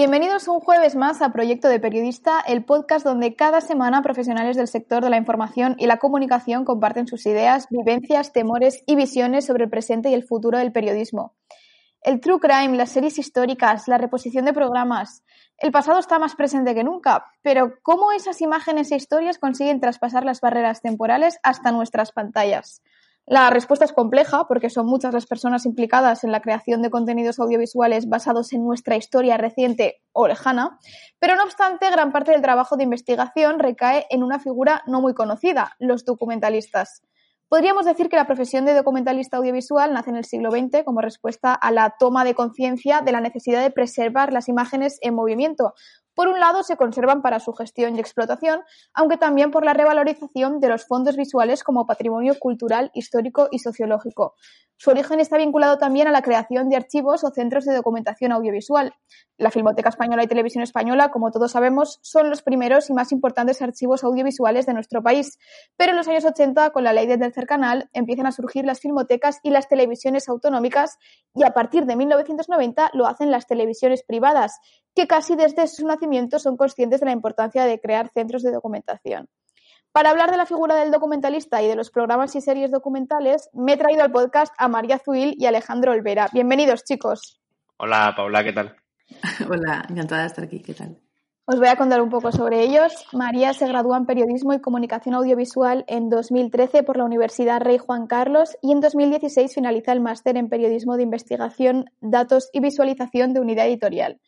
Bienvenidos un jueves más a Proyecto de Periodista, el podcast donde cada semana profesionales del sector de la información y la comunicación comparten sus ideas, vivencias, temores y visiones sobre el presente y el futuro del periodismo. El true crime, las series históricas, la reposición de programas. El pasado está más presente que nunca, pero ¿cómo esas imágenes e historias consiguen traspasar las barreras temporales hasta nuestras pantallas? La respuesta es compleja porque son muchas las personas implicadas en la creación de contenidos audiovisuales basados en nuestra historia reciente o lejana, pero no obstante, gran parte del trabajo de investigación recae en una figura no muy conocida, los documentalistas. Podríamos decir que la profesión de documentalista audiovisual nace en el siglo XX como respuesta a la toma de conciencia de la necesidad de preservar las imágenes en movimiento. Por un lado, se conservan para su gestión y explotación, aunque también por la revalorización de los fondos visuales como patrimonio cultural, histórico y sociológico. Su origen está vinculado también a la creación de archivos o centros de documentación audiovisual. La Filmoteca Española y Televisión Española, como todos sabemos, son los primeros y más importantes archivos audiovisuales de nuestro país. Pero en los años 80, con la ley del tercer canal, empiezan a surgir las filmotecas y las televisiones autonómicas y a partir de 1990 lo hacen las televisiones privadas, que casi desde su nacimiento son conscientes de la importancia de crear centros de documentación. Para hablar de la figura del documentalista y de los programas y series documentales, me he traído al podcast a María Zuil y Alejandro Olvera. Bienvenidos, chicos. Hola, Paula, ¿qué tal? Hola, encantada de estar aquí, ¿qué tal? Os voy a contar un poco sobre ellos. María se graduó en Periodismo y Comunicación Audiovisual en 2013 por la Universidad Rey Juan Carlos y en 2016 finaliza el máster en Periodismo de Investigación, Datos y Visualización de Unidad Editorial.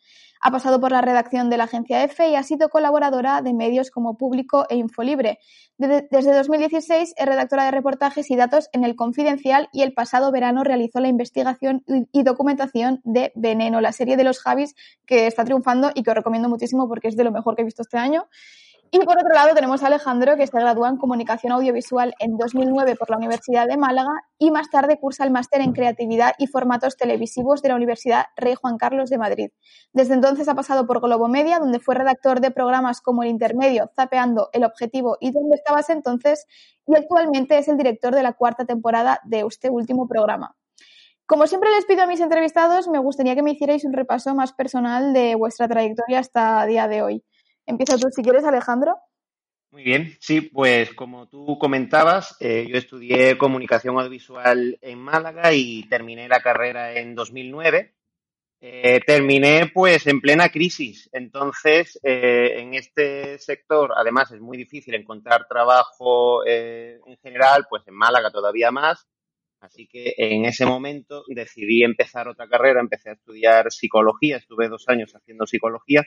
Ha pasado por la redacción de la agencia EFE y ha sido colaboradora de medios como Público e Infolibre. Desde 2016 es redactora de reportajes y datos en El Confidencial y el pasado verano realizó la investigación y documentación de Veneno, la serie de los Javis que está triunfando y que os recomiendo muchísimo porque es de lo mejor que he visto este año. Y por otro lado tenemos a Alejandro, que se gradúa en Comunicación Audiovisual en 2009 por la Universidad de Málaga y más tarde cursa el máster en Creatividad y Formatos Televisivos de la Universidad Rey Juan Carlos de Madrid. Desde entonces ha pasado por Globo Media, donde fue redactor de programas como El Intermedio, Zapeando, El Objetivo y ¿Dónde estabas entonces? Y actualmente es el director de la cuarta temporada de este último programa. Como siempre les pido a mis entrevistados, me gustaría que me hicierais un repaso más personal de vuestra trayectoria hasta día de hoy. Empieza tú si quieres, Alejandro. Muy bien, sí, pues como tú comentabas, eh, yo estudié comunicación audiovisual en Málaga y terminé la carrera en 2009. Eh, terminé pues en plena crisis, entonces eh, en este sector además es muy difícil encontrar trabajo en general, pues en Málaga todavía más, así que en ese momento decidí empezar otra carrera, empecé a estudiar psicología, estuve dos años haciendo psicología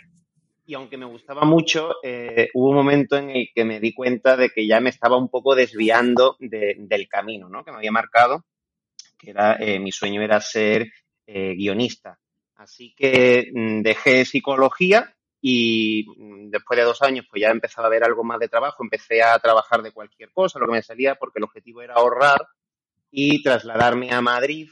y aunque me gustaba mucho, eh, hubo un momento en el que me di cuenta de que ya me estaba un poco desviando del camino ¿no? que me había marcado, que era eh, mi sueño era ser eh, guionista. Así que mm, dejé psicología y mm, después de dos años pues ya empezaba a ver algo más de trabajo, empecé a trabajar de cualquier cosa, lo que me salía, porque el objetivo era ahorrar y trasladarme a Madrid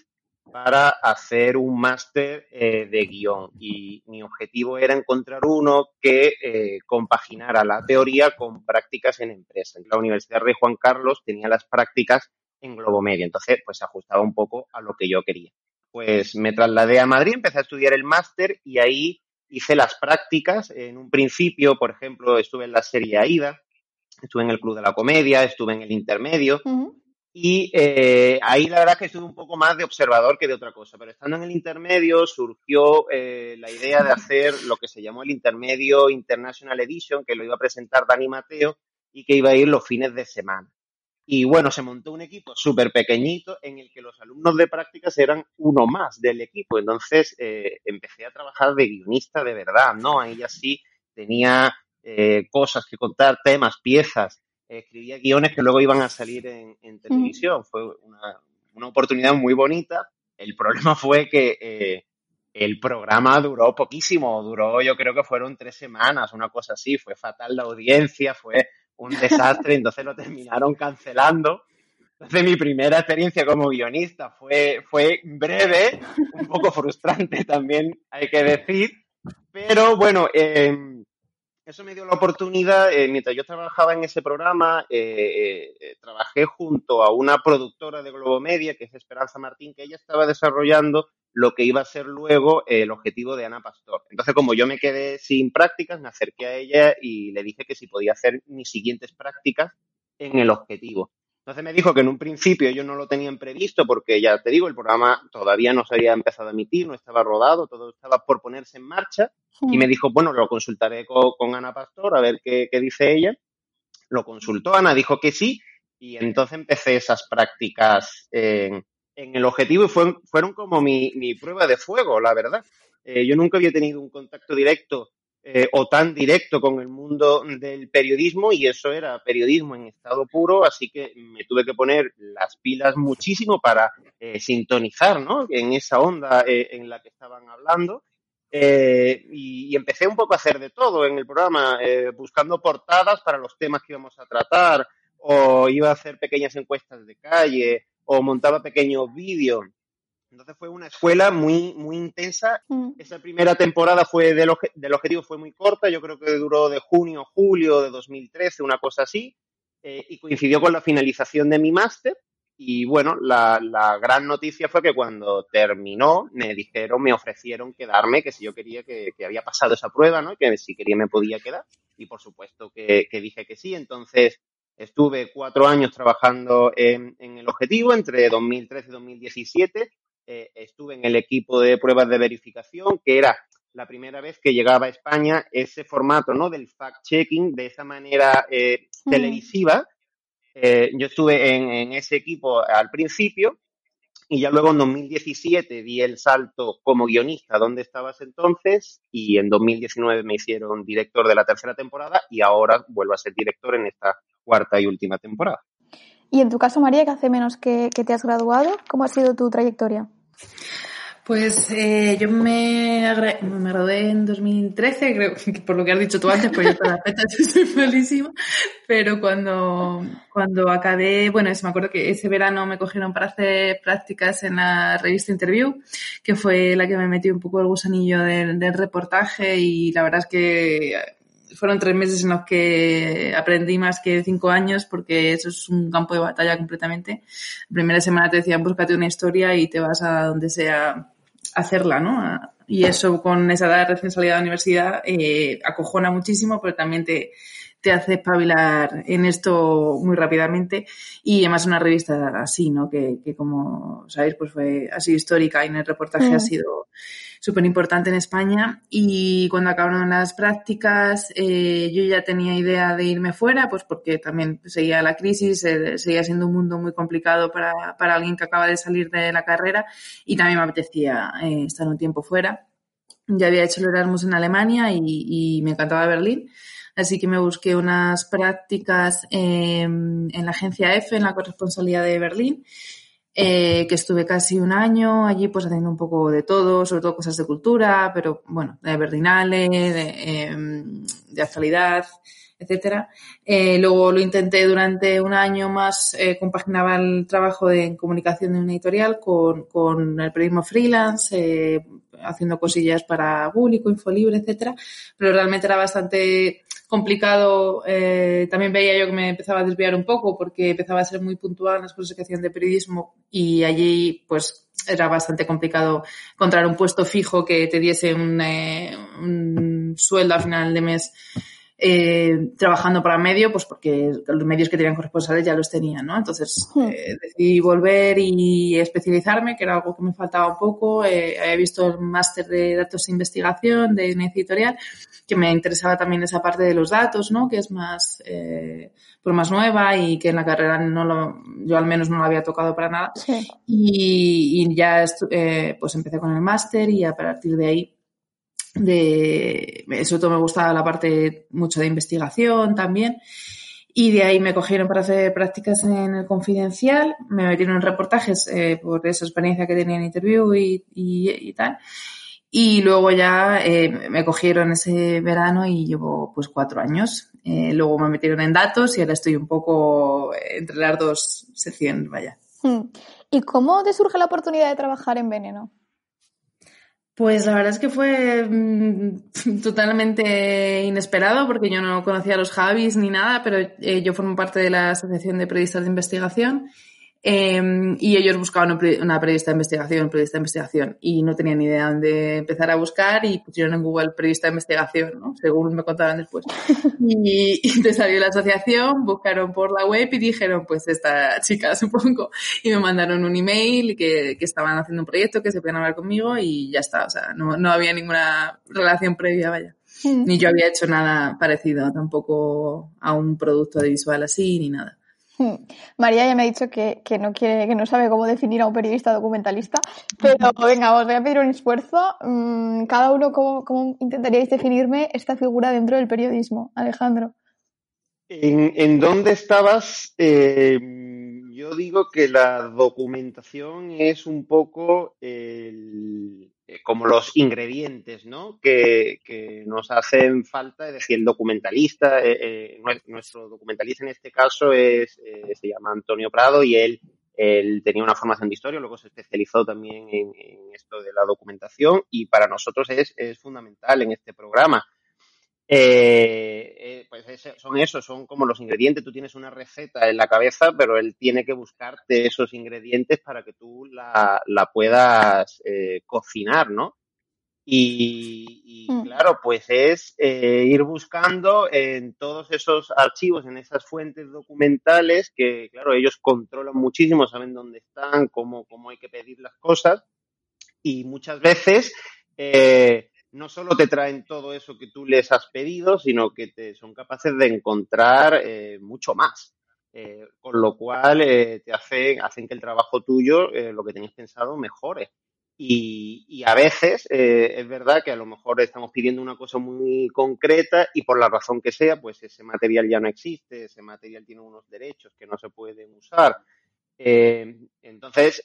para hacer un máster eh, de guion y mi objetivo era encontrar uno que eh, compaginara la teoría con prácticas en empresa. La Universidad Rey Juan Carlos tenía las prácticas en Globo Media, entonces pues ajustaba un poco a lo que yo quería. Pues me trasladé a Madrid, empecé a estudiar el máster y ahí hice las prácticas. En un principio, por ejemplo, estuve en la serie AIDA, estuve en el Club de la Comedia, estuve en el Intermedio. Y eh, ahí la verdad es que estuve un poco más de observador que de otra cosa, pero estando en el intermedio surgió eh, la idea de hacer lo que se llamó el Intermedio International Edition, que lo iba a presentar Dani Mateo y que iba a ir los fines de semana. Y bueno, se montó un equipo súper pequeñito en el que los alumnos de prácticas eran uno más del equipo. Entonces eh, empecé a trabajar de guionista de verdad, ¿no? Ahí ya sí tenía cosas que contar, temas, piezas escribía guiones que luego iban a salir en, televisión. Fue una, oportunidad muy bonita. El problema fue que eh, el programa duró poquísimo, duró yo creo que fueron tres semanas, una cosa así, fue fatal la audiencia, fue un desastre, entonces lo terminaron cancelando. Entonces mi primera experiencia como guionista fue, fue breve, un poco frustrante también hay que decir, pero bueno, eh, eso me dio la oportunidad, eh, mientras yo trabajaba en ese programa, eh, eh, trabajé junto a una productora de Globo Media, que es Esperanza Martín, que ella estaba desarrollando lo que iba a ser luego el objetivo de Ana Pastor. Entonces, como yo me quedé sin prácticas, me acerqué a ella y le dije que si podía hacer mis siguientes prácticas en el objetivo. Entonces me dijo que en un principio ellos no lo tenían previsto porque ya te digo, el programa todavía no se había empezado a emitir, no estaba rodado, todo estaba por ponerse en marcha y me dijo, bueno, lo consultaré con, Ana Pastor a ver qué, qué, dice ella. Lo consultó, Ana dijo que sí y entonces empecé esas prácticas en, en el objetivo y fueron como mi, mi, prueba de fuego, la verdad. Eh, yo nunca había tenido un contacto directo eh, o tan directo con el mundo del periodismo y eso era periodismo en estado puro, así que me tuve que poner las pilas muchísimo para eh, sintonizar ¿no? en esa onda en la que estaban hablando. Y, y, empecé un poco a hacer de todo en el programa, buscando portadas para los temas que íbamos a tratar, o iba a hacer pequeñas encuestas de calle, o montaba pequeños vídeos. Entonces fue una escuela muy, muy intensa. Mm. Esa primera temporada fue del, del, objetivo fue muy corta, yo creo que duró de junio a julio de 2013, una cosa así, eh, y coincidió con la finalización de mi máster. Y bueno, la, la, gran noticia fue que cuando terminó, me dijeron, me ofrecieron quedarme, que si yo quería que, que había pasado esa prueba, ¿no? Que si quería me podía quedar. Y por supuesto que, que dije que sí. Entonces, Estuve cuatro años trabajando en, el objetivo entre 2013 y 2017. Eh, estuve en el equipo de pruebas de verificación, que era la primera vez que llegaba a España ese formato ¿no? del fact-checking de esa manera eh, mm. televisiva. Eh, yo estuve en, en, ese equipo al principio y ya luego en 2017 di el salto como guionista, ¿dónde estabas entonces? Y en 2019 me hicieron director de la tercera temporada y ahora vuelvo a ser director en esta cuarta y última temporada. Y en tu caso, María, que hace menos que, te has graduado, ¿cómo ha sido tu trayectoria? Pues eh, yo me, me gradué en 2013, creo que por lo que has dicho tú antes, pues yo toda la fecha estoy felísima, pero cuando, cuando acabé, bueno, me acuerdo que ese verano me cogieron para hacer prácticas en la revista Interview, que fue la que me metió un poco el gusanillo del reportaje y la verdad es que fueron tres meses en los que aprendí más que cinco años porque eso es un campo de batalla completamente. La primera semana te decían, búscate una historia y te vas a donde sea hacerla, ¿no? Y eso con esa edad de recién salida de la universidad eh, acojona muchísimo, pero también te, te hace espabilar en esto muy rápidamente y además una revista así, ¿no? Que, que como sabéis, pues fue así histórica y en el reportaje ha mm. sido súper importante en España y cuando acabaron las prácticas eh, yo ya tenía idea de irme fuera, pues porque también seguía la crisis, eh, seguía siendo un mundo muy complicado para, para, alguien que acaba de salir de la carrera y también me apetecía eh, estar un tiempo fuera. Ya había hecho el Erasmus en Alemania y, y me encantaba Berlín. Así que me busqué unas prácticas en la agencia F, en la corresponsalía de Berlín, eh, que estuve casi un año allí pues haciendo un poco de todo, sobre todo cosas de cultura, pero bueno, de Berlinale, de, em, de actualidad, etcétera. Eh, luego lo intenté durante un año más, eh, compaginaba el trabajo de, comunicación de una editorial con, con el periodismo freelance, haciendo cosillas para público, Infolibre, etcétera, pero realmente era bastante complicado. Eh, también veía yo que me empezaba a desviar un poco porque empezaba a ser muy puntual en las cosas que hacían de periodismo y allí pues era bastante complicado encontrar un puesto fijo que te diese un, eh, un sueldo al final de mes eh, trabajando para medio, pues porque los medios que tenían corresponsales ya los tenían, ¿no? Entonces hmm. eh, decidí volver y especializarme, que era algo que me faltaba un poco. Eh, había visto el máster de datos de investigación de una editorial, que me interesaba también esa parte de los datos, ¿no? Que es más, eh, pues más nueva y que en la carrera no lo, yo al menos no lo había tocado para nada. Sí. Y, y, ya eh, pues empecé con el máster y a partir de ahí de, sobre todo me gustaba la parte mucho de investigación también. Y de ahí me cogieron para hacer prácticas en el confidencial, me metieron en reportajes eh, por esa experiencia que tenía en interview y, y, y tal. Y luego ya eh, me cogieron ese verano y llevo pues cuatro años. Eh, luego me metieron en datos y ahora estoy un poco entre las dos secciones, vaya. Hmm. ¿Y cómo te surge la oportunidad de trabajar en Veneno? Pues la verdad es que fue mm, totalmente inesperado porque yo no conocía a los Javis ni nada, pero eh, yo formo parte de la Asociación de Periodistas de Investigación Em, y ellos buscaban una periodista de investigación, periodista de investigación, y no tenían ni idea de empezar a buscar y pusieron en Google periodista de investigación, ¿no? según me contaban después. Y, y te salió la asociación, buscaron por la web y dijeron, pues esta chica, supongo, y me mandaron un email que, que estaban haciendo un proyecto, que se podían hablar conmigo y ya está, o sea, no, no había ninguna relación previa, vaya. Ni yo había hecho nada parecido tampoco a un producto de visual así, ni nada. María ya me ha dicho que, no quiere, que no sabe cómo definir a un periodista documentalista, pero venga, os voy a pedir un esfuerzo. Mm, cada uno, ¿cómo, intentaríais definirme esta figura dentro del periodismo, Alejandro? ¿En, dónde estabas? Eh, yo digo que la documentación es un poco el, eh, como los ingredientes ¿no? que, nos hacen falta, es decir, el documentalista, eh, eh, nuestro documentalista en este caso es, se llama Antonio Prado y él, él tenía una formación de historia, luego se especializó también en, esto de la documentación y para nosotros es, es fundamental en este programa. Eh, eh, pues son esos, son como los ingredientes. Tú tienes una receta en la cabeza, pero él tiene que buscarte esos ingredientes para que tú la, puedas eh, cocinar, ¿no? Y, mm. claro, pues es ir buscando en todos esos archivos, en esas fuentes documentales que, claro, ellos controlan muchísimo, saben dónde están, cómo, cómo hay que pedir las cosas. Y muchas veces no solo te traen todo eso que tú les has pedido, sino que te son capaces de encontrar eh, mucho más. Eh, con lo cual eh, te hacen, hacen que el trabajo tuyo, lo que tenías pensado, mejore. Y, a veces es verdad que a lo mejor estamos pidiendo una cosa muy concreta y por la razón que sea, pues ese material ya no existe, ese material tiene unos derechos que no se pueden usar. entonces,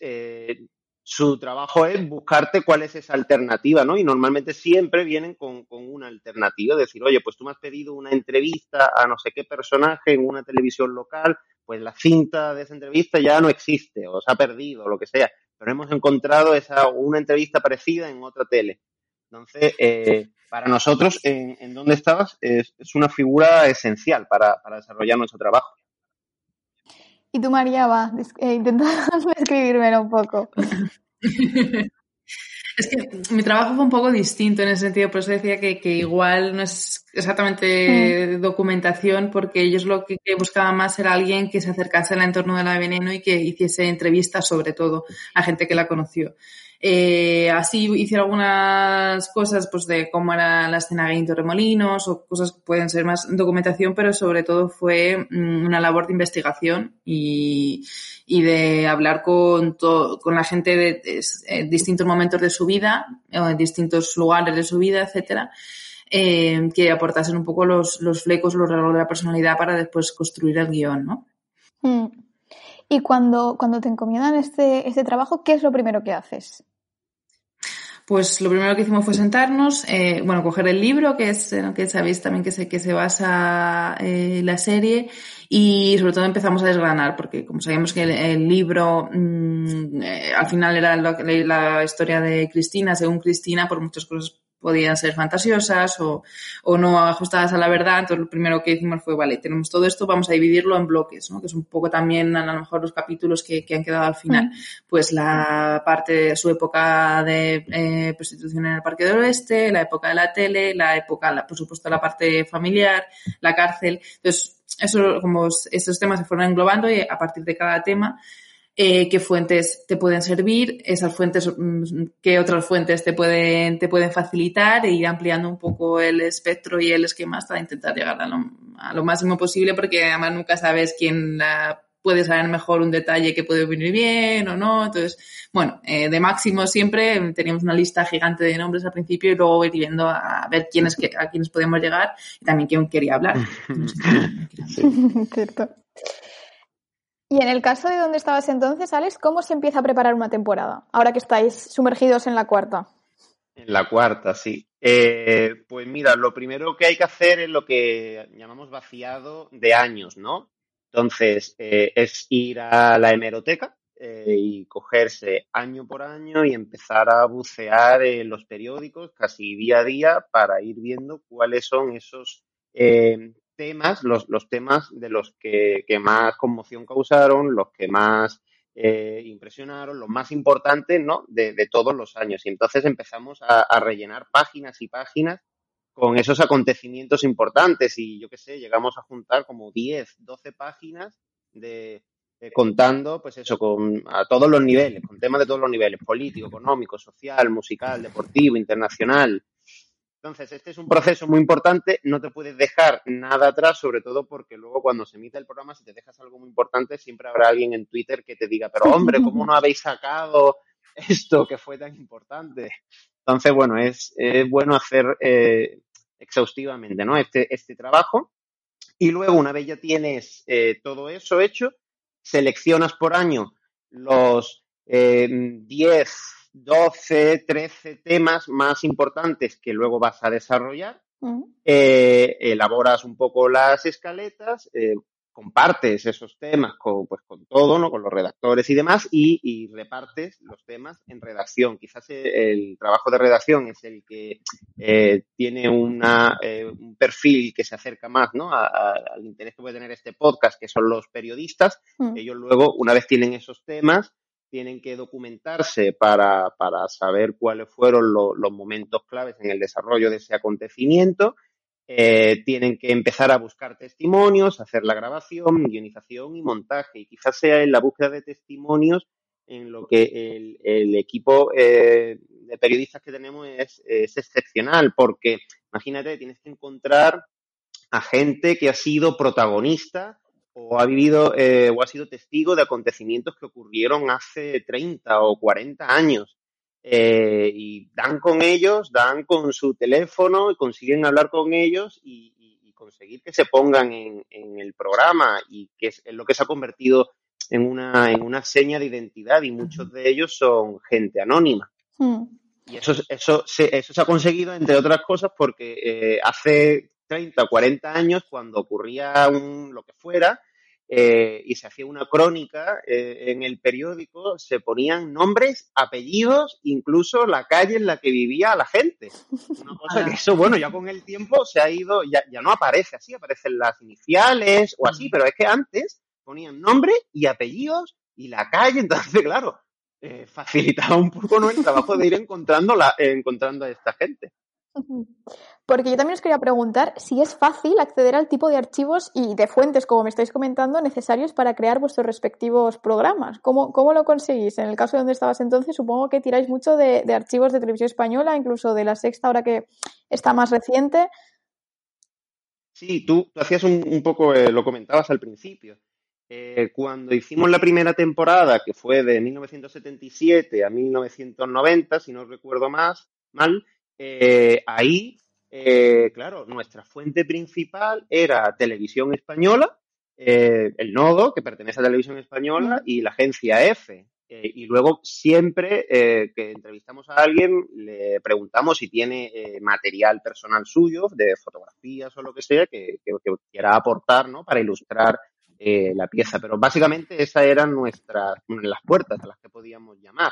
su trabajo es buscarte cuál es esa alternativa, ¿no? Y normalmente siempre vienen con, una alternativa, decir, oye, pues tú me has pedido una entrevista a no sé qué personaje en una televisión local, pues la cinta de esa entrevista ya no existe, o se ha perdido, o lo que sea, pero hemos encontrado esa, una entrevista parecida en otra tele. Entonces, eh, para nosotros, en, en dónde estabas, es, una figura esencial para, desarrollar nuestro trabajo. Y tú, María, va, eh, intenta describírmelo un poco. Es que mi trabajo fue un poco distinto en ese sentido, por eso decía que, igual no es exactamente mm. documentación, porque ellos lo que, buscaban más era alguien que se acercase al entorno de la veneno y que hiciese entrevistas sobre todo a gente que la conoció. Eh, así hice algunas cosas pues de cómo era la escena en Torremolinos o cosas que pueden ser más documentación, pero sobre todo fue mm, una labor de investigación y, y de hablar con, con la gente de, eh, distintos momentos de su vida, en distintos lugares de su vida, etcétera. Eh, que aportasen un poco los, los flecos, los rasgos de la personalidad para después construir el guion, ¿no? Mm. Y cuando, cuando te encomiendan este, este trabajo, ¿qué es lo primero que haces? Pues lo primero que hicimos fue sentarnos, eh, bueno, coger el libro, que es en que sabéis también que se, que se basa eh, la serie, y sobre todo empezamos a desgranar, porque como sabíamos que el, libro mm, eh, al final era la, historia de Cristina, según Cristina, por muchas cosas podían ser fantasiosas o, o, no ajustadas a la verdad. Entonces, lo primero que hicimos fue, vale, tenemos todo esto, vamos a dividirlo en bloques, ¿no? Que es un poco también, a lo mejor, los capítulos que, que han quedado al final. Pues la parte de su época de eh, prostitución en el Parque del Oeste, la época de la tele, la época, la, por supuesto, la parte familiar, la cárcel. Entonces, eso, como estos temas se fueron englobando y a partir de cada tema eh, qué fuentes te pueden servir, esas fuentes, mm, qué otras fuentes te pueden, te pueden facilitar e ir ampliando un poco el espectro y el esquema hasta intentar llegar a lo, a lo máximo posible porque además nunca sabes quién la puede saber mejor un detalle que puede venir bien o no. Entonces, bueno, eh, de máximo siempre teníamos una lista gigante de nombres al principio y luego ir viendo a ver quiénes, a quiénes podemos llegar y también quién quería hablar. Cierto. Y en el caso de donde estabas entonces, Alex, ¿cómo se empieza a preparar una temporada? Ahora que estáis sumergidos en la cuarta. En la cuarta, sí. Eh, pues mira, lo primero que hay que hacer es lo que llamamos vaciado de años, ¿no? Entonces, eh, es ir a la hemeroteca eh, y cogerse año por año y empezar a bucear en los periódicos casi día a día para ir viendo cuáles son esos temas, los, los temas de los que, más conmoción causaron, los que más eh, impresionaron, los más importantes, ¿no? De, todos los años. Y entonces empezamos a, rellenar páginas y páginas con esos acontecimientos importantes y yo qué sé, llegamos a juntar como 10, 12 páginas de, contando, pues eso, con a todos los niveles, con temas de todos los niveles, político, económico, social, musical, deportivo, internacional, entonces, este es un proceso muy importante, no te puedes dejar nada atrás, sobre todo porque luego cuando se emite el programa, si te dejas algo muy importante, siempre habrá alguien en Twitter que te diga, pero hombre, ¿cómo no habéis sacado esto que fue tan importante? Entonces, bueno, es, bueno hacer eh, exhaustivamente ¿no? este, este trabajo. Y luego, una vez ya tienes eh, todo eso hecho, seleccionas por año los 10 eh, 12, 13 temas más importantes que luego vas a desarrollar. Eh, elaboras un poco las escaletas, eh, compartes esos temas con, pues, con todo, ¿no? con los redactores y demás, y, repartes los temas en redacción. Quizás el trabajo de redacción es el que eh, tiene una, un perfil que se acerca más ¿no? al interés que puede tener este podcast, que son los periodistas. Mm. Ellos luego, una vez tienen esos temas, tienen que documentarse para, saber cuáles fueron los momentos claves en el desarrollo de ese acontecimiento. Eh, tienen que empezar a buscar testimonios, hacer la grabación, guionización y montaje. Y quizás sea en la búsqueda de testimonios en lo que el, equipo eh, de periodistas que tenemos es, es excepcional, porque imagínate, tienes que encontrar a gente que ha sido protagonista o ha vivido eh, o ha sido testigo de acontecimientos que ocurrieron hace 30 o 40 años. Eh, y dan con ellos, dan con su teléfono y consiguen hablar con ellos y, conseguir que se pongan en, el programa y que es, lo que se ha convertido en una, en una seña de identidad y muchos de ellos son gente anónima. Hmm. Y eso, eso, se, eso se ha conseguido, entre otras cosas, porque eh, hace 30 o 40 años, cuando ocurría un, lo que fuera, eh, y se hacía una crónica eh, en el periódico, se ponían nombres, apellidos, incluso la calle en la que vivía la gente. Una cosa que eso, bueno, ya con el tiempo se ha ido, ya, ya no aparece así, aparecen las iniciales o así, pero es que antes ponían nombre y apellidos y la calle, entonces, claro, eh, facilitaba un poco ¿no? el trabajo de ir encontrando, la, encontrando a esta gente. Porque yo también os quería preguntar si es fácil acceder al tipo de archivos y de fuentes, como me estáis comentando, necesarios para crear vuestros respectivos programas. ¿Cómo, cómo lo conseguís? En el caso de donde estabas entonces, supongo que tiráis mucho de, archivos de televisión española, incluso de la sexta, ahora que está más reciente. Sí, tú, hacías un, poco, eh, lo comentabas al principio. Eh, cuando hicimos la primera temporada, que fue de 1977 a 1990, si no recuerdo más, mal, eh, ahí eh, claro, nuestra fuente principal era Televisión Española, eh, el nodo, que pertenece a Televisión Española, y la agencia F. Eh, y luego siempre que entrevistamos a alguien, le preguntamos si tiene material personal suyo, de fotografías o lo que sea, que, quiera aportar ¿no? para ilustrar la pieza. Pero básicamente esas eran nuestras, las puertas a las que podíamos llamar.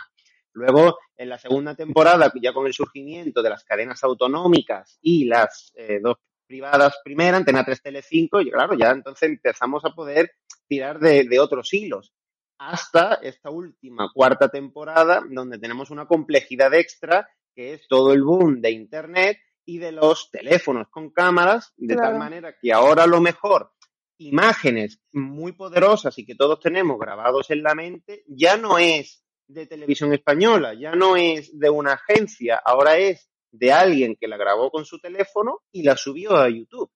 Luego, en la segunda temporada, ya con el surgimiento de las cadenas autonómicas y las eh, dos privadas primera, Antena 3 Tele5, y claro, ya entonces empezamos a poder tirar de, otros hilos. Hasta esta última cuarta temporada, donde tenemos una complejidad extra, que es todo el boom de Internet y de los teléfonos con cámaras, de tal manera que ahora a lo mejor imágenes muy poderosas y que todos tenemos grabados en la mente, ya no es de televisión española, ya no es de una agencia, ahora es de alguien que la grabó con su teléfono y la subió a YouTube.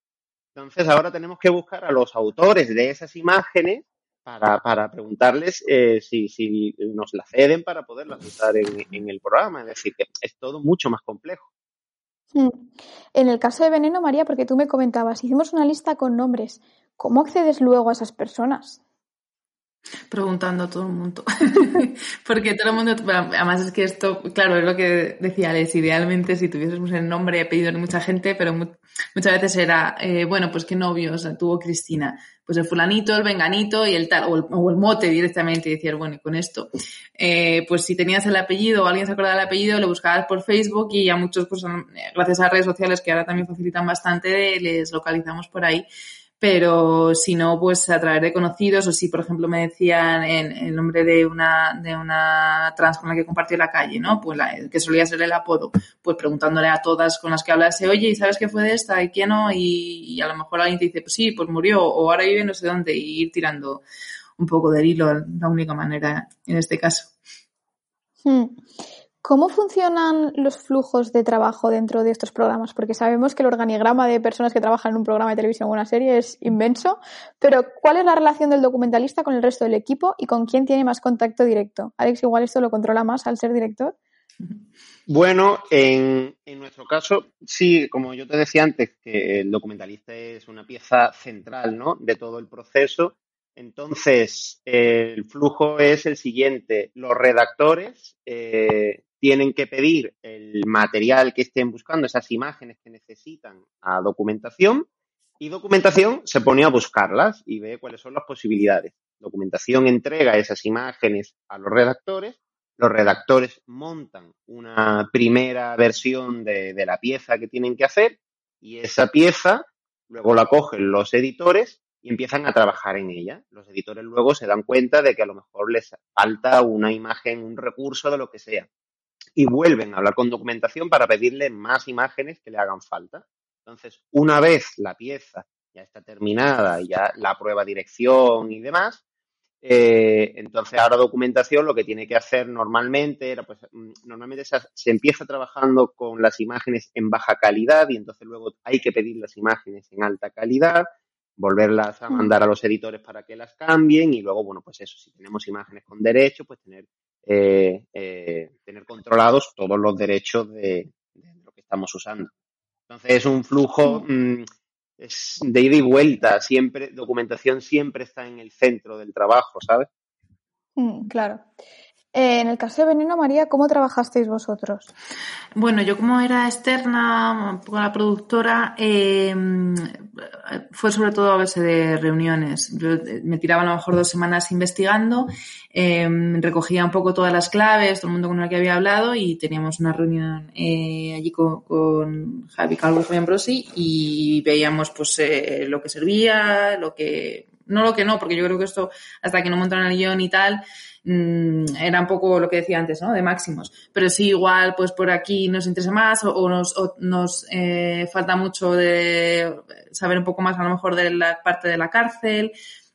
Entonces ahora tenemos que buscar a los autores de esas imágenes para, para preguntarles eh, si, si, nos la ceden para poderlas usar en, en, el programa. Es decir, que es todo mucho más complejo. Hmm. En el caso de Veneno, María, porque tú me comentabas, hicimos una lista con nombres. ¿Cómo accedes luego a esas personas? Preguntando a todo el mundo. Porque todo el mundo, además es que esto, claro, es lo que decía Alex, idealmente si tuviésemos el nombre y apellido de mucha gente, pero muchas veces era, eh, bueno, pues qué novios tuvo Cristina. Pues el fulanito, el venganito y el tal, o el, mote directamente, y decías, bueno, y con esto. Eh, pues si tenías el apellido o alguien se acordaba del apellido, lo buscabas por Facebook y a muchos, pues gracias a redes sociales que ahora también facilitan bastante, les localizamos por ahí pero si no, pues a través de conocidos o si, por ejemplo, me decían en el nombre de una, de una trans con la que compartí la calle, ¿no? Pues la, que solía ser el apodo, pues preguntándole a todas con las que hablase, oye, ¿y sabes qué fue de esta? ¿Y quién no? Y, a lo mejor alguien te dice, pues sí, pues murió o ahora vive no sé dónde y ir tirando un poco del hilo, la única manera en este caso. Hmm. ¿Cómo funcionan los flujos de trabajo dentro de estos programas? Porque sabemos que el organigrama de personas que trabajan en un programa de televisión o una serie es inmenso, pero ¿cuál es la relación del documentalista con el resto del equipo y con quién tiene más contacto directo? Alex, igual esto lo controla más al ser director. Bueno, en, nuestro caso, sí, como yo te decía antes, que el documentalista es una pieza central ¿no? de todo el proceso. Entonces, el flujo es el siguiente. Los redactores eh, tienen que pedir el material que estén buscando, esas imágenes que necesitan a documentación, y documentación se pone a buscarlas y ve cuáles son las posibilidades. Documentación entrega esas imágenes a los redactores, los redactores montan una primera versión de, de la pieza que tienen que hacer y esa pieza luego la cogen los editores y empiezan a trabajar en ella. Los editores luego se dan cuenta de que a lo mejor les falta una imagen, un recurso de lo que sea y vuelven a hablar con documentación para pedirle más imágenes que le hagan falta. Entonces, una vez la pieza ya está terminada, ya la prueba dirección y demás, eh, entonces ahora documentación lo que tiene que hacer normalmente era, pues, mm, normalmente se, se, empieza trabajando con las imágenes en baja calidad y entonces luego hay que pedir las imágenes en alta calidad, volverlas a mm. mandar a los editores para que las cambien y luego, bueno, pues eso, si tenemos imágenes con derecho, pues tener eh, eh, tener controlados todos los derechos de, lo que estamos usando. Entonces es un flujo mm, es de ida y vuelta, siempre, documentación siempre está en el centro del trabajo, ¿sabes? Mm, claro. Eh, en el caso de Veneno María, ¿cómo trabajasteis vosotros? Bueno, yo como era externa, con la productora, eh, fue sobre todo a base de reuniones. Yo eh, me tiraba a lo mejor dos semanas investigando, recogía un poco todas las claves, todo el mundo con el que había hablado y teníamos una reunión allí con, Javi Calvo y Fabián Brosi y veíamos pues lo que servía, lo que... No lo que no, porque yo creo que esto, hasta que no montaron el guion y tal, mmm, era un poco lo que decía antes, ¿no? De máximos. Pero sí, igual, pues por aquí nos interesa más o, nos, o nos eh, falta mucho de saber un poco más a lo mejor de la parte de la cárcel,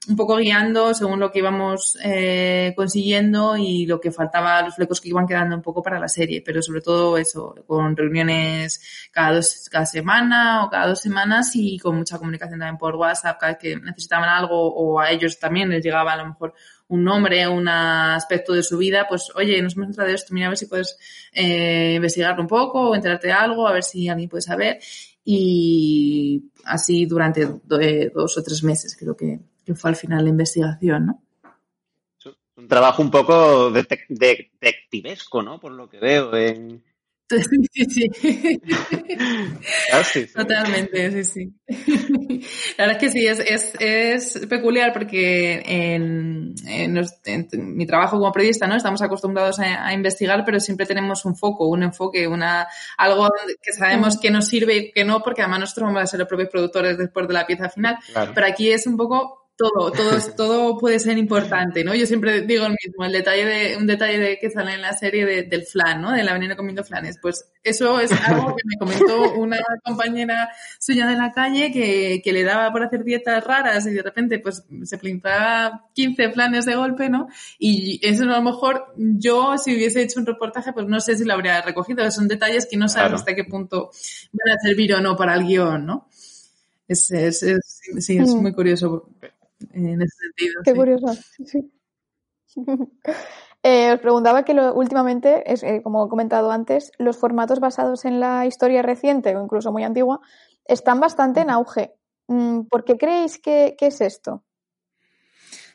un poco guiando según lo que íbamos eh, consiguiendo y lo que faltaba, los flecos que iban quedando un poco para la serie, pero sobre todo eso, con reuniones cada dos, cada semana o cada dos semanas y con mucha comunicación también por WhatsApp, cada vez que necesitaban algo o a ellos también les llegaba a lo mejor un nombre, un aspecto de su vida, pues oye, nos hemos enterado de esto, mira a ver si puedes eh, investigarlo un poco o enterarte de algo, a ver si alguien puede saber. Y así durante eh, dos o tres meses creo que, fue al final la investigación, ¿no? Un trabajo un poco detectivesco, ¿no? Por lo que veo en, Sí, ah, sí. Totalmente, sí, sí. La verdad es que sí, es, es, es peculiar porque en, en, mi trabajo como periodista, ¿no? Estamos acostumbrados a, investigar, pero siempre tenemos un foco, un enfoque, una, algo que sabemos que nos sirve y que no, porque además nosotros vamos a ser los propios productores después de la pieza final. Pero aquí es un poco todo, todo, todo puede ser importante, ¿no? Yo siempre digo el mismo, el detalle de, un detalle de que sale en la serie del flan, ¿no? De la veneno comiendo flanes. Pues eso es algo que me comentó una compañera suya de la calle que, que le daba por hacer dietas raras y de repente pues se plintaba 15 flanes de golpe, ¿no? Y eso a lo mejor yo si hubiese hecho un reportaje pues no sé si lo habría recogido. Son detalles que no sabes hasta qué punto van a servir o no para el guion, ¿no? Es, es, es, sí, es mm. muy curioso en ese sentido. Qué curioso. Eh, os preguntaba que lo, últimamente, es, eh, como he comentado antes, los formatos basados en la historia reciente o incluso muy antigua están bastante en auge. Mm, ¿Por qué creéis que, es esto?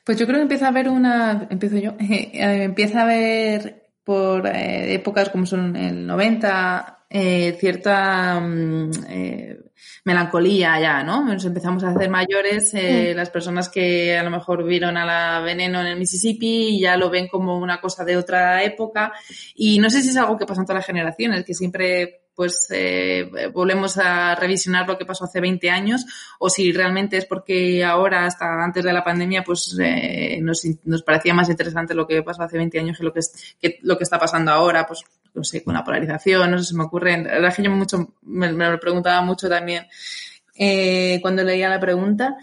Pues yo creo que empieza a haber una, empiezo yo, eh, empieza a haber por épocas como son el 90, cierta mm, melancolía ya, ¿no? Nos empezamos a hacer mayores, eh, las personas que a lo mejor vieron a la veneno en el Mississippi y ya lo ven como una cosa de otra época. Y no sé si es algo que pasa en todas las generaciones, que siempre pues eh, volvemos a revisionar lo que pasó hace 20 años o si realmente es porque ahora, hasta antes de la pandemia, pues eh, nos, nos, parecía más interesante lo que pasó hace 20 años que lo que, es, que lo que está pasando ahora, pues no sé, con la polarización, no sé, se me ocurre, la verdad que yo mucho, me, me lo preguntaba mucho también eh, cuando leía la pregunta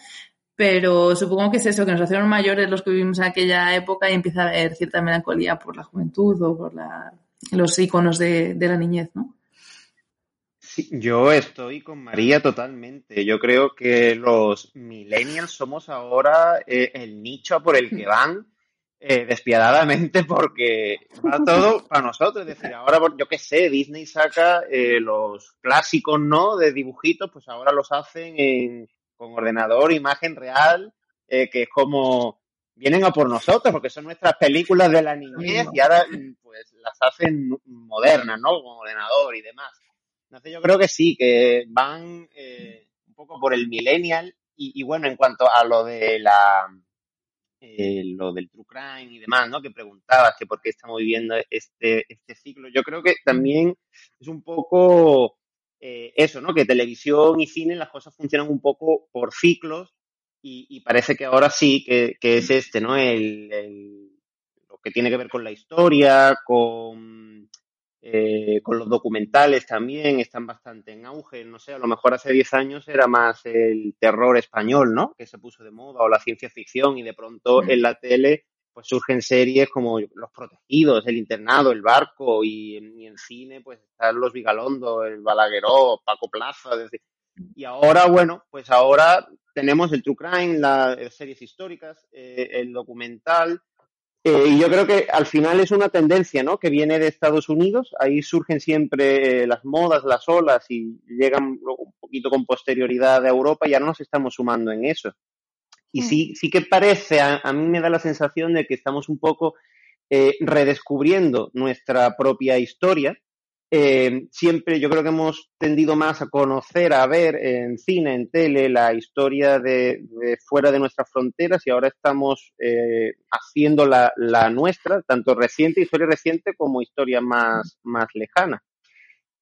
pero supongo que es eso, que nos hacemos mayores los que vivimos en aquella época y empieza a haber cierta melancolía por la juventud o por la, los iconos de, de, la niñez, ¿no? Yo estoy con María totalmente. Yo creo que los millennials somos ahora eh, el nicho por el que van eh, despiadadamente porque va todo para nosotros. Es decir, ahora, yo qué sé, Disney saca eh, los clásicos, ¿no? De dibujitos, pues ahora los hacen en con ordenador, imagen real, eh, que es como vienen a por nosotros, porque son nuestras películas de la niñez y ahora pues las hacen modernas, ¿no? Con ordenador y demás. Entonces yo creo que sí, que van eh, un poco por el millennial y, bueno, en cuanto a lo de la eh, lo del true crime y demás, ¿no? Que preguntabas que por qué estamos viviendo este, este ciclo. Yo creo que también es un poco eh, eso, ¿no? Que televisión y cine las cosas funcionan un poco por ciclos y, parece que ahora sí que, que es este, ¿no? El, lo que tiene que ver con la historia, con, eh, con los documentales también, están bastante en auge. No sé, a lo mejor hace 10 años era más el terror español, ¿no? Que se puso de moda, o la ciencia ficción, y de pronto en la tele pues surgen series como Los Protegidos, El Internado, El Barco y, y en cine pues están Los Vigalondo, El Balagueró, Paco Plaza. Y ahora, bueno, pues ahora tenemos el True Crime, las series históricas, eh, el documental. Eh, y yo creo que al final es una tendencia, ¿no? Que viene de Estados Unidos. Ahí surgen siempre las modas, las olas y llegan un poquito con posterioridad a Europa y ya no nos estamos sumando en eso. Y sí, sí que parece, a, a, mí me da la sensación de que estamos un poco eh, redescubriendo nuestra propia historia. Eh, siempre yo creo que hemos tendido más a conocer, a ver en cine, en tele, la historia de, de fuera de nuestras fronteras y ahora estamos eh, haciendo la, la, nuestra, tanto reciente, historia reciente, como historia más, más lejana.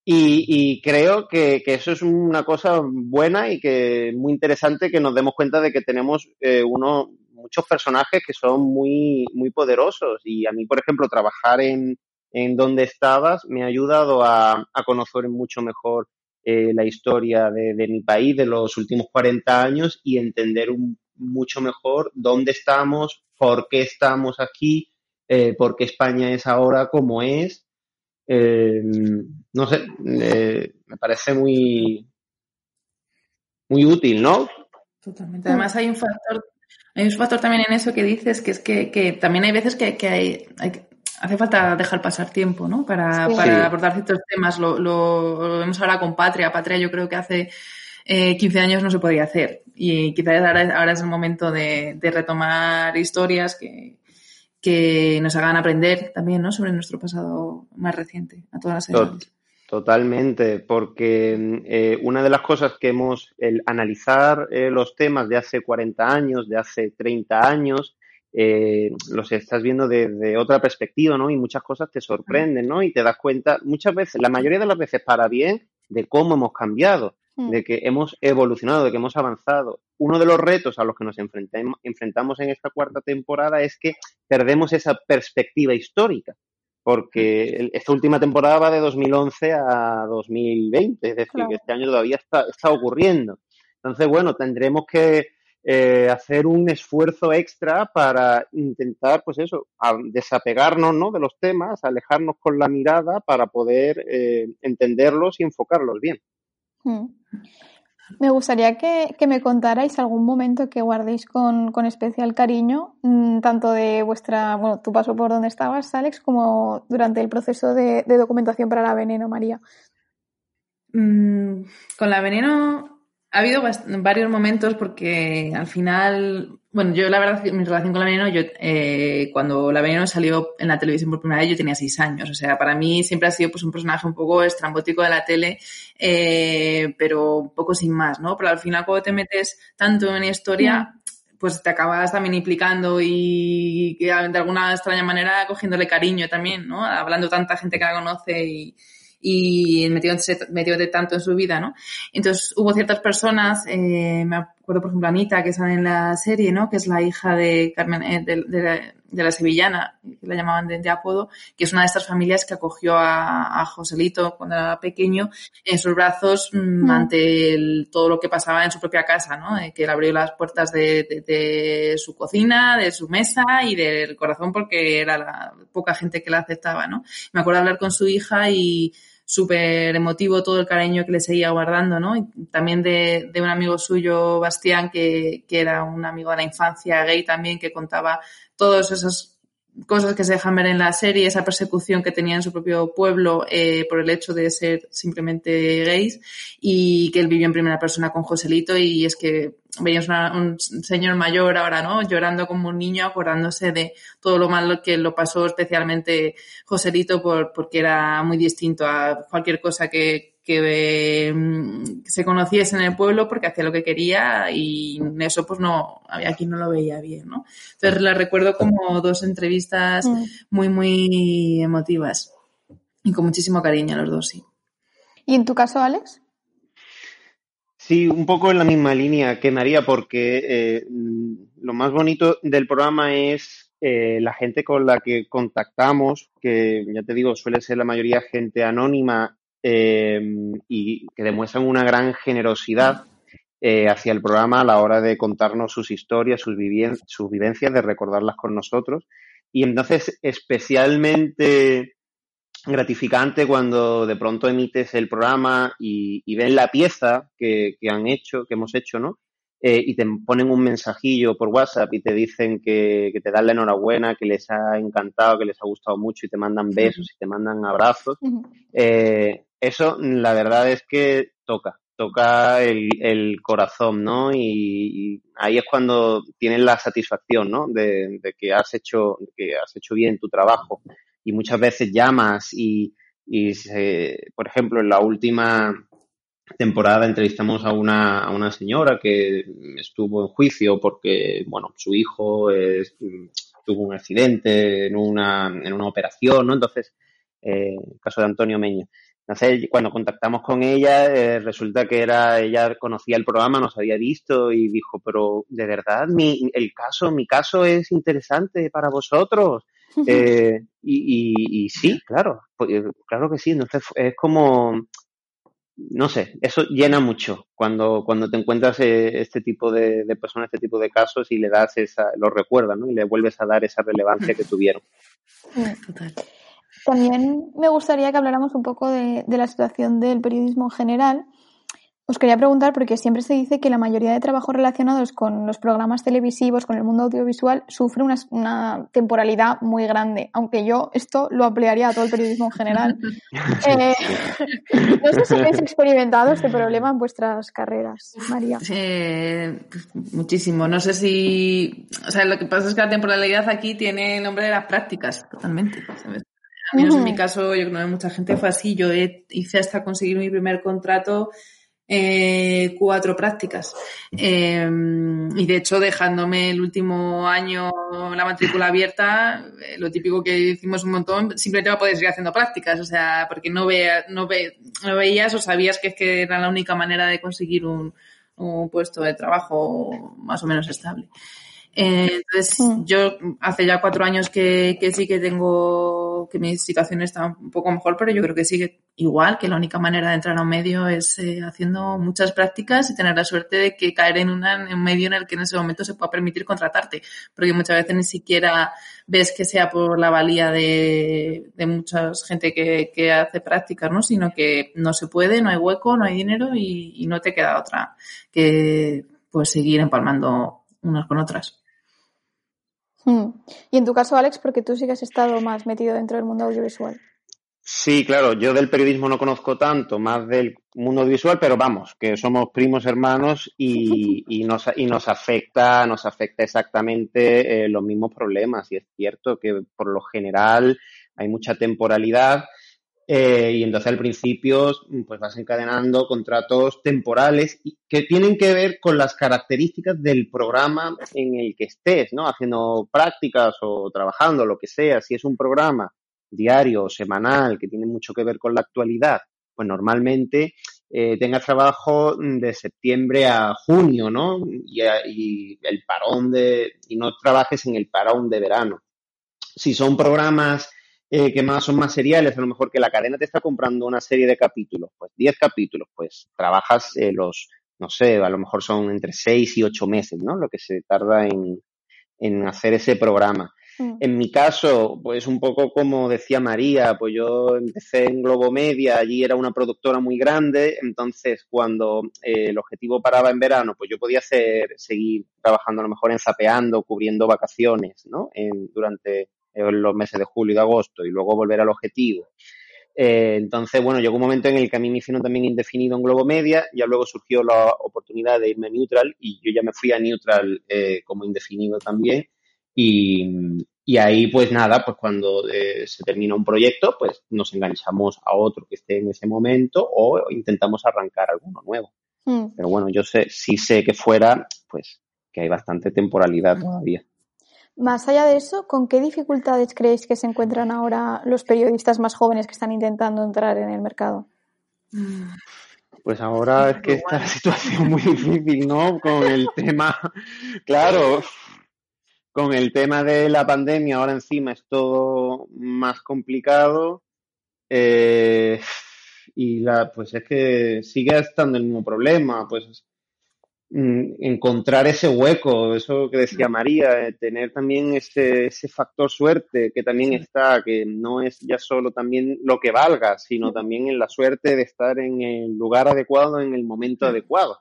Y, y creo que, que, eso es una cosa buena y que muy interesante que nos demos cuenta de que tenemos eh, uno, muchos personajes que son muy, muy poderosos. Y a mí, por ejemplo, trabajar en, en donde estabas me ha ayudado a, conocer mucho mejor eh, la historia de, mi país de los últimos 40 años y entender mucho mejor dónde estamos, por qué estamos aquí, eh, por qué España es ahora como es eh, no sé, eh, me parece muy, muy útil, ¿no? Totalmente. Además hay un factor, hay un factor también en eso que dices, que es que, también hay veces que, que hay, hay, hace falta dejar pasar tiempo, ¿no? Para, sí. para abordar ciertos temas. Lo, lo, lo, vemos ahora con Patria. Patria yo creo que hace eh, 15 años no se podía hacer. Y quizás ahora, ahora es el momento de, de retomar historias que, que nos hagan aprender también ¿no? sobre nuestro pasado más reciente a todas las edades. Totalmente, porque eh, una de las cosas que hemos, el analizar eh, los temas de hace 40 años, de hace 30 años, eh, los estás viendo de, de, otra perspectiva, ¿no? Y muchas cosas te sorprenden, ¿no? Y te das cuenta, muchas veces, la mayoría de las veces para bien, de cómo hemos cambiado, de que hemos evolucionado, de que hemos avanzado. Uno de los retos a los que nos enfrentamos en esta cuarta temporada es que perdemos esa perspectiva histórica, porque esta última temporada va de 2011 a 2020, es decir, claro. que este año todavía está, está, ocurriendo. Entonces, bueno, tendremos que eh, hacer un esfuerzo extra para intentar, pues eso, desapegarnos ¿no? de los temas, alejarnos con la mirada para poder eh, entenderlos y enfocarlos bien. Hmm. Me gustaría que, que, me contarais algún momento que guardéis con, con especial cariño, mmm, tanto de vuestra, bueno, tu paso por donde estabas, Alex, como durante el proceso de, de documentación para la Veneno, María. Mm, con la Veneno ha habido varios momentos porque al final, bueno, yo la verdad, mi relación con la Veneno, yo eh, cuando la Veneno salió en la televisión por primera vez, yo tenía seis años. O sea, para mí siempre ha sido pues un personaje un poco estrambótico de la tele, eh, pero un poco sin más, ¿no? Pero al final cuando te metes tanto en historia, pues te acabas también implicando y de alguna extraña manera cogiéndole cariño también, ¿no? Hablando tanta gente que la conoce y y metió, metió de tanto en su vida, ¿no? Entonces hubo ciertas personas, eh, me acuerdo por ejemplo Anita, que sale en la serie, ¿no? Que es la hija de Carmen, eh, de, de, de la sevillana, que la llamaban de, de, apodo, que es una de estas familias que acogió a, a Joselito cuando era pequeño en sus brazos mm. ante el, todo lo que pasaba en su propia casa, ¿no? Eh, que le abrió las puertas de, de, de, su cocina, de su mesa y del corazón porque era la poca gente que la aceptaba, ¿no? Me acuerdo hablar con su hija y súper emotivo todo el cariño que le seguía guardando, ¿no? Y también de, de un amigo suyo, Bastián, que, que era un amigo de la infancia gay también, que contaba todas esas cosas que se dejan ver en la serie, esa persecución que tenía en su propio pueblo eh, por el hecho de ser simplemente gays y que él vivió en primera persona con Joselito y es que veíamos una, un señor mayor ahora, ¿no? Llorando como un niño, acordándose de todo lo malo que lo pasó especialmente Joselito por, porque era muy distinto a cualquier cosa que, que, mm, se conociese en el pueblo porque hacía lo que quería y eso pues no, había quien no lo veía bien, ¿no? Entonces la recuerdo como dos entrevistas mm. muy, muy emotivas y con muchísimo cariño los dos, sí. ¿Y en tu caso, Alex? Sí, un poco en la misma línea que María, porque eh, lo más bonito del programa es eh, la gente con la que contactamos, que ya te digo, suele ser la mayoría gente anónima eh, y que demuestran una gran generosidad eh, hacia el programa a la hora de contarnos sus historias, sus, sus vivencias, de recordarlas con nosotros. Y entonces, especialmente gratificante cuando de pronto emites el programa y, y ven la pieza que, que, han hecho, que hemos hecho, ¿no? Eh, y te ponen un mensajillo por WhatsApp y te dicen que, que, te dan la enhorabuena, que les ha encantado, que les ha gustado mucho y te mandan besos y te mandan abrazos. Uh -huh. eh, eso la verdad es que toca, toca el, el corazón, ¿no? Y, ahí es cuando tienes la satisfacción, ¿no? De, que has hecho, que has hecho bien tu trabajo. Y muchas veces llamas y, y se, por ejemplo, en la última temporada entrevistamos a una, a una señora que estuvo en juicio porque, bueno, su hijo tuvo un accidente en una, en una operación, ¿no? Entonces, eh, el caso de Antonio Meña. Entonces, cuando contactamos con ella, eh, resulta que era, ella conocía el programa, nos había visto y dijo, pero de verdad, mi, el caso, mi caso es interesante para vosotros. Eh, y, y, y, sí, claro, pues, claro que sí. Entonces, es como, no sé, eso llena mucho cuando, cuando te encuentras eh, este tipo de, de, personas, este tipo de casos y le das esa, lo recuerdas, ¿no? Y le vuelves a dar esa relevancia que tuvieron. Total. También me gustaría que habláramos un poco de, de, la situación del periodismo en general. Os quería preguntar, porque siempre se dice que la mayoría de trabajos relacionados con los programas televisivos, con el mundo audiovisual, sufre una, una temporalidad muy grande, aunque yo esto lo ampliaría a todo el periodismo en general. eh, no sé si habéis experimentado este problema en vuestras carreras, María. Eh, muchísimo. No sé si... O sea, lo que pasa es que la temporalidad aquí tiene el nombre de las prácticas, totalmente. ¿sabes? Al menos en mi caso, yo creo que mucha gente fue así. Yo hice hasta conseguir mi primer contrato eh, cuatro prácticas. Eh, y de hecho, dejándome el último año la matrícula abierta, eh, lo típico que hicimos un montón, simplemente va a poder seguir haciendo prácticas, o sea, porque no, vea, no, ve, no veías o sabías que, es que era la única manera de conseguir un, un puesto de trabajo más o menos estable. Eh, entonces, yo hace ya cuatro años que, que, sí que tengo, que mi situación está un poco mejor, pero yo creo que sigue igual, que la única manera de entrar a un medio es eh, haciendo muchas prácticas y tener la suerte de que caer en, una, en un medio en el que en ese momento se pueda permitir contratarte, porque muchas veces ni siquiera ves que sea por la valía de, de mucha gente que, que hace prácticas, ¿no? Sino que no se puede, no hay hueco, no hay dinero y, y no te queda otra que pues seguir empalmando unas con otras. Hmm. Y en tu caso, Alex, porque tú sí que has estado más metido dentro del mundo audiovisual. Sí, claro, yo del periodismo no conozco tanto, más del mundo audiovisual, pero vamos, que somos primos hermanos y, y, nos, y nos afecta, nos afecta exactamente eh, los mismos problemas. Y es cierto que por lo general hay mucha temporalidad eh, y entonces al principio pues vas encadenando contratos temporales que tienen que ver con las características del programa en el que estés, ¿no? Haciendo prácticas o trabajando, lo que sea. Si es un programa diario o semanal que tiene mucho que ver con la actualidad, pues normalmente eh, tengas trabajo de septiembre a junio, ¿no? Y, y, el parón de, y no trabajes en el parón de verano. Si son programas eh, que más son más seriales, a lo mejor que la cadena te está comprando una serie de capítulos, pues 10 capítulos, pues trabajas eh, los, no sé, a lo mejor son entre 6 y 8 meses, ¿no? Lo que se tarda en, en hacer ese programa. Mm. En mi caso, pues un poco como decía María, pues yo empecé en Globo Media, allí era una productora muy grande, entonces cuando eh, el objetivo paraba en verano, pues yo podía hacer, seguir trabajando a lo mejor en zapeando, cubriendo vacaciones, ¿no? En, durante eh, los meses de julio y de agosto y luego volver al objetivo. Eh, entonces, bueno, llegó un momento en el que a mí me hicieron también indefinido en Globo Media, ya luego surgió la oportunidad de irme a Neutral y yo ya me fui a Neutral eh, como indefinido también. Y, y, ahí, pues nada, pues cuando eh, se termina un proyecto, pues nos enganchamos a otro que esté en ese momento o intentamos arrancar alguno nuevo. Mm. Pero bueno, yo sé, sí sé que fuera, pues que hay bastante temporalidad todavía. Más allá de eso, ¿con qué dificultades creéis que se encuentran ahora los periodistas más jóvenes que están intentando entrar en el mercado? Pues ahora es que está la situación muy difícil, ¿no? Con el tema, claro, con el tema de la pandemia, ahora encima es todo más complicado. Eh, y la, pues es que sigue estando el mismo problema, pues encontrar ese hueco, eso que decía María, eh, tener también ese, ese factor suerte que también está, que no es ya solo también lo que valga, sino también en la suerte de estar en el lugar adecuado, en el momento adecuado.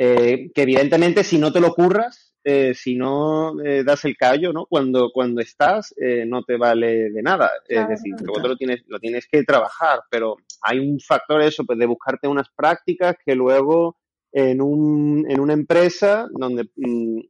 Eh, que evidentemente si no te lo curras, eh, si no das el callo, ¿no? Cuando, cuando estás, no te vale de nada. es decir, luego te lo tienes, lo tienes que trabajar, pero hay un factor eso, pues de buscarte unas prácticas que luego en, un, en una empresa donde mm,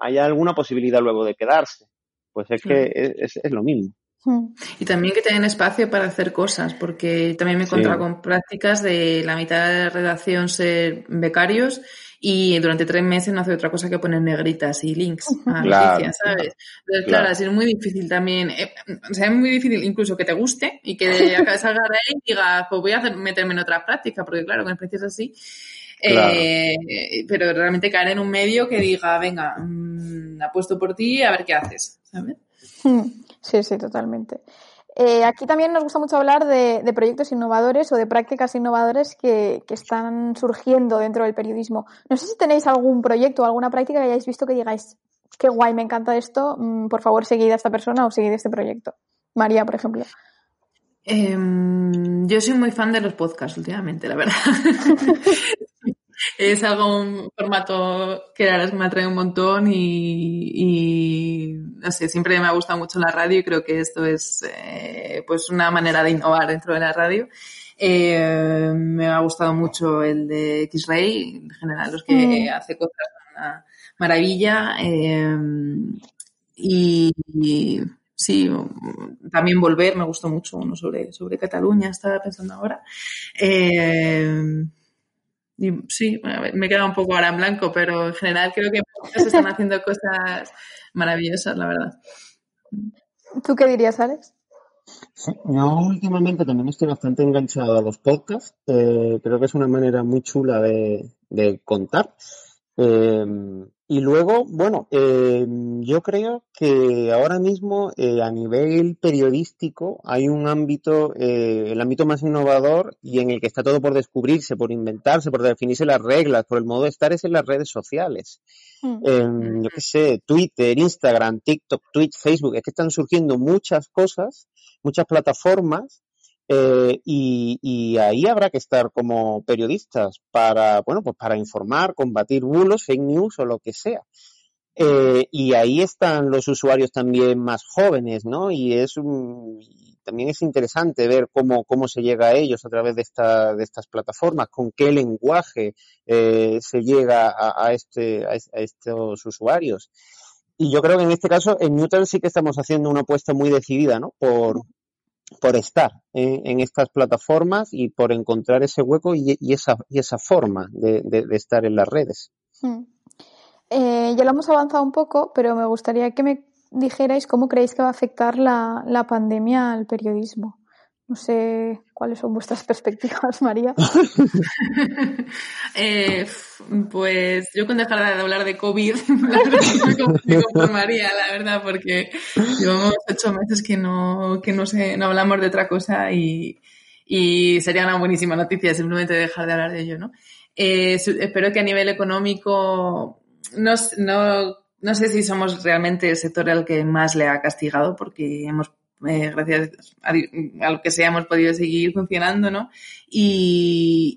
haya alguna posibilidad luego de quedarse. Pues es que es, es, lo mismo. Hmm. Y también que tengan espacio para hacer cosas, porque también me he encontrado con prácticas de la mitad de la redacción ser becarios y durante tres meses no hace otra cosa que poner negritas y links a noticias, ¿sabes? Entonces, claro, es muy difícil también, eh, o sea, es muy difícil incluso que te guste y que salga de ahí y digas, pues voy a hacer, meterme en otra práctica, porque claro, con especies así, eh, pero realmente caer en un medio que diga, venga, mm, apuesto por ti, a ver qué haces, ¿sabes? Hmm. Sí, sí, totalmente. Eh, aquí también nos gusta mucho hablar de, proyectos innovadores o de prácticas innovadoras que, que, están surgiendo dentro del periodismo. No sé si tenéis algún proyecto o alguna práctica que hayáis visto que digáis, qué guay, me encanta esto, mm, por favor seguid a esta persona o seguid este proyecto. María, por ejemplo. Em, yo soy muy fan de los podcasts últimamente, la verdad. es algo, un formato que verdad me atrae un montón y, no sé, siempre me ha gustado mucho la radio y creo que esto es eh, pues una manera de innovar dentro de la radio. Eh, me ha gustado mucho el de X-Ray, en general los que mm. hace cosas una maravilla. Eh, y sí, también volver, me gustó mucho uno sobre, sobre Cataluña, estaba pensando ahora. Eh, y sí, me he quedado un poco ahora en blanco, pero en general creo que se están haciendo cosas maravillosas, la verdad. ¿Tú qué dirías, Alex? yo últimamente también estoy bastante enganchado a los podcasts. Eh, creo que es una manera muy chula de, de contar. Eh, y luego, bueno, eh, yo creo que ahora mismo eh, a nivel periodístico hay un ámbito, eh, el ámbito más innovador y en el que está todo por descubrirse, por inventarse, por definirse las reglas, por el modo de estar es en las redes sociales. Mm. yo qué sé, Twitter, Instagram, TikTok, Twitch, Facebook, es que están surgiendo muchas cosas, muchas plataformas eh, y, ahí habrá que estar como periodistas para, bueno, pues para informar, combatir bulos, fake news o lo que sea. Eh, y ahí están los usuarios también más jóvenes, ¿no? Y es también es interesante ver cómo, cómo se llega a ellos a través de, esta, de estas plataformas, con qué lenguaje eh, se llega a, este, a, estos usuarios. Y yo creo que en este caso en Newton sí que estamos haciendo una apuesta muy decidida, ¿no? Por, por estar en, estas plataformas y por encontrar ese hueco y, esa, y esa forma de, estar en las redes. Hmm. Eh, ya lo hemos avanzado un poco, pero me gustaría que me dijerais cómo creéis que va a afectar la, la pandemia al periodismo. No sé cuáles son vuestras perspectivas, María. eh, pues yo con dejar de hablar de COVID, me con María, la verdad, porque llevamos ocho meses que no, que no, sé, no hablamos de otra cosa y, y sería una buenísima noticia simplemente dejar de hablar de ello, ¿no? Eh, espero que a nivel económico no, no, no sé si somos realmente el sector al que más le ha castigado porque hemos eh, gracias a, lo que sea hemos podido seguir funcionando, ¿no? Y,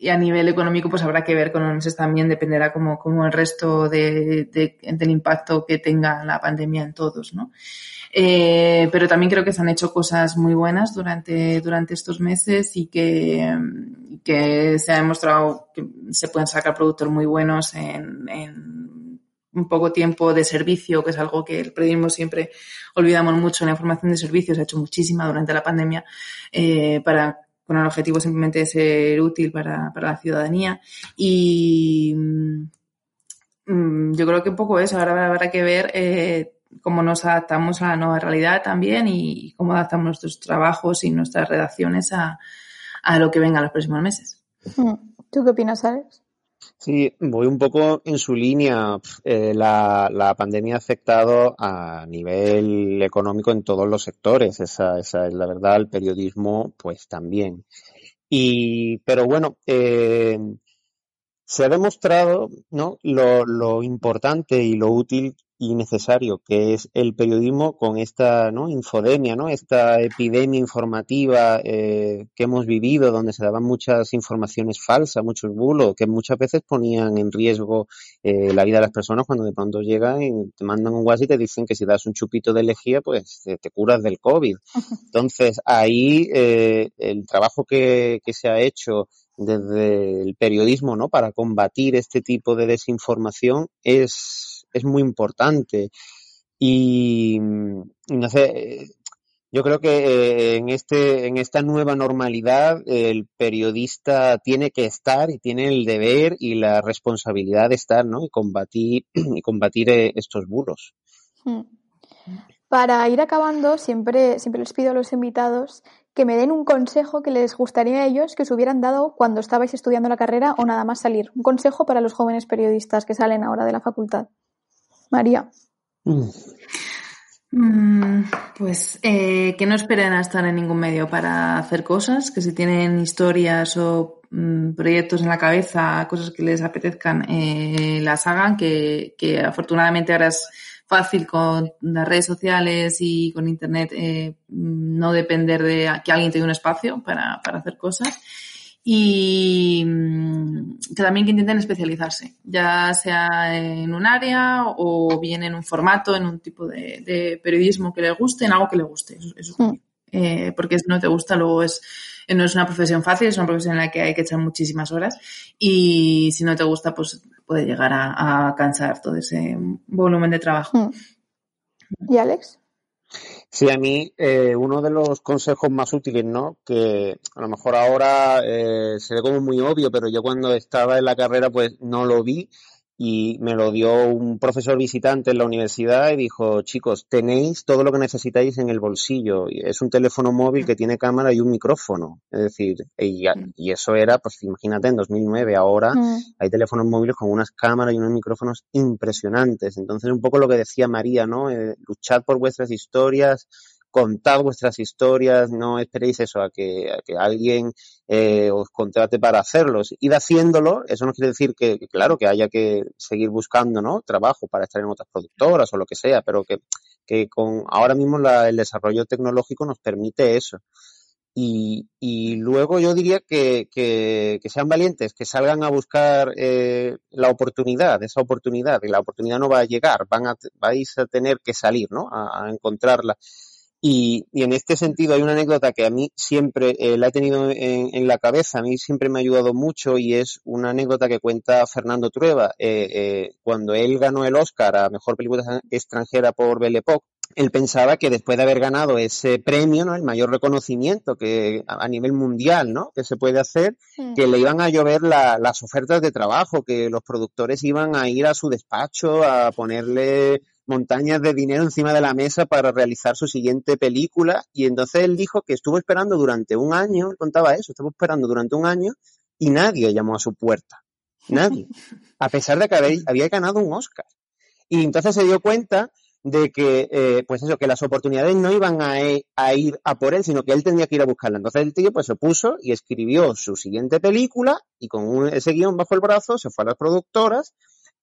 y, a nivel económico pues habrá que ver con los también, dependerá como, como el resto de, de, del impacto que tenga la pandemia en todos, ¿no? Eh, pero también creo que se han hecho cosas muy buenas durante, durante estos meses y que, que se ha demostrado que se pueden sacar productos muy buenos en, en un poco tiempo de servicio, que es algo que el periodismo siempre olvidamos mucho. La información de servicios se ha hecho muchísima durante la pandemia eh, para con el objetivo simplemente de ser útil para, para la ciudadanía. Y mm, yo creo que un poco eso. Ahora habrá que ver eh, cómo nos adaptamos a la nueva realidad también y cómo adaptamos nuestros trabajos y nuestras redacciones a, a lo que venga en los próximos meses. Hmm. ¿Tú qué opinas, Alex? Sí, voy un poco en su línea. Eh, la, la, pandemia ha afectado a nivel económico en todos los sectores. Esa, esa es la verdad. El periodismo, pues también. Y, pero bueno, eh, se ha demostrado ¿no? lo, lo importante y lo útil y necesario que es el periodismo con esta ¿no? infodemia, ¿no? esta epidemia informativa eh, que hemos vivido, donde se daban muchas informaciones falsas, muchos bulos, que muchas veces ponían en riesgo eh, la vida de las personas cuando de pronto llegan y te mandan un WhatsApp y te dicen que si das un chupito de lejía, pues te, te curas del COVID. Entonces, ahí eh, el trabajo que, que se ha hecho desde el periodismo, ¿no? Para combatir este tipo de desinformación es es muy importante. Y, no sé, yo creo que eh, en este, en esta nueva normalidad, el periodista tiene que estar y tiene el deber y la responsabilidad de estar, ¿no? Y combatir, y combatir eh, estos bulos. Hmm. Para ir acabando, siempre, siempre les pido a los invitados que me den un consejo que les gustaría a ellos que os hubieran dado cuando estabais estudiando la carrera o nada más salir. Un consejo para los jóvenes periodistas que salen ahora de la facultad. María. Mm, pues eh, que no esperen a estar en ningún medio para hacer cosas, que si tienen historias o mm, proyectos en la cabeza, cosas que les apetezcan, eh, las hagan, que, que, afortunadamente ahora es fácil con las redes sociales y con Internet eh, no depender de que alguien te dé un espacio para, para hacer cosas y mm, que también que intenten especializarse, ya sea en un área o bien en un formato, en un tipo de, periodismo que les guste, en algo que les guste. Eso, mm. eh, porque si no te gusta, luego es, no es una profesión fácil, es una profesión en la que hay que echar muchísimas horas y si no te gusta, pues puede llegar a, cansar todo ese volumen de trabajo. Mm. ¿Y Alex? Sí, a mí eh, uno de los consejos más útiles, ¿no? Que a lo mejor ahora eh, se ve como muy obvio, pero yo cuando estaba en la carrera pues no lo vi y me lo dio un profesor visitante en la universidad y dijo, chicos, tenéis todo lo que necesitáis en el bolsillo. Es un teléfono móvil que tiene cámara y un micrófono. Es decir, y, y eso era, pues imagínate, en 2009. Ahora mm. hay teléfonos móviles con unas cámaras y unos micrófonos impresionantes. Entonces, un poco lo que decía María, ¿no? Eh, luchad por vuestras historias, contad vuestras historias, no esperéis eso a que, a que alguien eh, os contrate para hacerlos. Id haciéndolo, eso no quiere decir que, claro, que haya que seguir buscando, ¿no? Trabajo para estar en otras productoras o lo que sea, pero que, que con ahora mismo la, el desarrollo tecnológico nos permite eso. Y, luego yo diría que, que, sean valientes, que salgan a buscar eh, la oportunidad, esa oportunidad, y la oportunidad no va a llegar, van a, vais a tener que salir, ¿no? A encontrarla. Y, y, en este sentido hay una anécdota que a mí siempre eh, la he tenido en, en, la cabeza, a mí siempre me ha ayudado mucho y es una anécdota que cuenta Fernando Trueba. Eh, eh, cuando él ganó el Oscar a Mejor Película Extranjera por Belle Époque, él pensaba que después de haber ganado ese premio, ¿no? El mayor reconocimiento que a nivel mundial, ¿no? Que se puede hacer, que le iban a llover las ofertas de trabajo, que los productores iban a ir a su despacho a ponerle montañas de dinero encima de la mesa para realizar su siguiente película. Y entonces él dijo que estuvo esperando durante un año, él contaba eso, estuvo esperando durante un año y nadie llamó a su puerta. Nadie. A pesar de que había ganado un Oscar. Y entonces se dio cuenta de que, eh, pues eso, que las oportunidades no iban a, e, a, ir a por él, sino que él tenía que ir a buscarla. Entonces el tío pues se puso y escribió su siguiente película y con ese guion bajo el brazo se fue a las productoras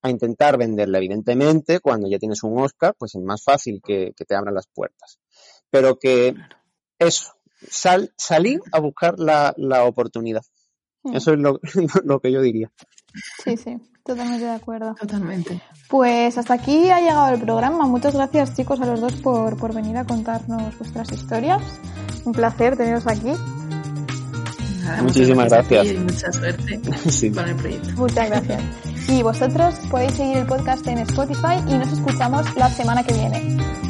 a intentar venderla. Evidentemente, cuando ya tienes un Oscar, pues es más fácil que, te abran las puertas. Pero que eso, sal, salir a buscar la, la oportunidad. Hmm. Eso es lo, lo que yo diría. Sí, sí. Totalmente de acuerdo. Totalmente. Pues hasta aquí ha llegado el programa. Muchas gracias chicos a los dos por, por venir a contarnos vuestras historias. Un placer teneros aquí. Muchísimas gracias. Y mucha suerte con el proyecto. Muchas gracias. Y vosotros podéis seguir el podcast en Spotify y nos escuchamos la semana que viene.